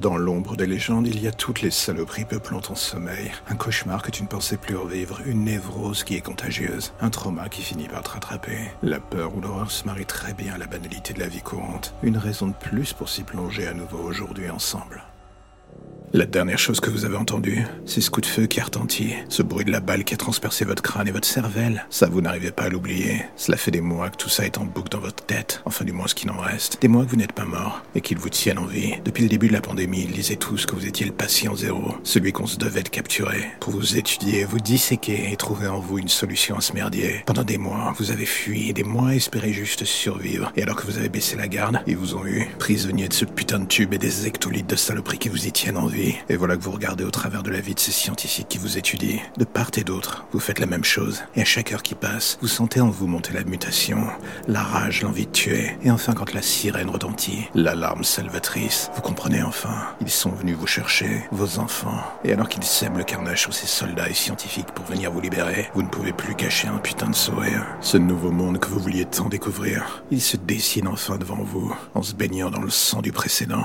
Dans l'ombre des légendes, il y a toutes les saloperies peuplant ton sommeil. Un cauchemar que tu ne pensais plus revivre, une névrose qui est contagieuse, un trauma qui finit par te rattraper. La peur ou l'horreur se marient très bien à la banalité de la vie courante. Une raison de plus pour s'y plonger à nouveau aujourd'hui ensemble. La dernière chose que vous avez entendue, c'est ce coup de feu qui a retenti, ce bruit de la balle qui a transpercé votre crâne et votre cervelle. Ça, vous n'arrivez pas à l'oublier. Cela fait des mois que tout ça est en boucle dans votre tête, enfin du moins ce qui en reste. Des mois que vous n'êtes pas mort et qu'ils vous tiennent en vie. Depuis le début de la pandémie, ils disaient tous que vous étiez le patient zéro, celui qu'on se devait de capturer, pour vous étudier, vous disséquer et trouver en vous une solution à ce merdier. Pendant des mois, vous avez fui et des mois espéré juste survivre. Et alors que vous avez baissé la garde, ils vous ont eu, prisonnier de ce putain de tube et des hectolitres de saloperie qui vous y tiennent en Et voilà que vous regardez au travers de la vie de ces scientifiques qui vous étudient. De part et d'autre, vous faites la même chose. Et à chaque heure qui passe, vous sentez en vous monter la mutation, la rage, l'envie de tuer. Et enfin, quand la sirène retentit, l'alarme salvatrice, vous comprenez enfin. Ils sont venus vous chercher, vos enfants. Et alors qu'ils sèment le carnage sur ces soldats et scientifiques pour venir vous libérer, vous ne pouvez plus cacher un putain de sourire. Ce nouveau monde que vous vouliez tant découvrir, il se dessine enfin devant vous, en se baignant dans le sang du précédent.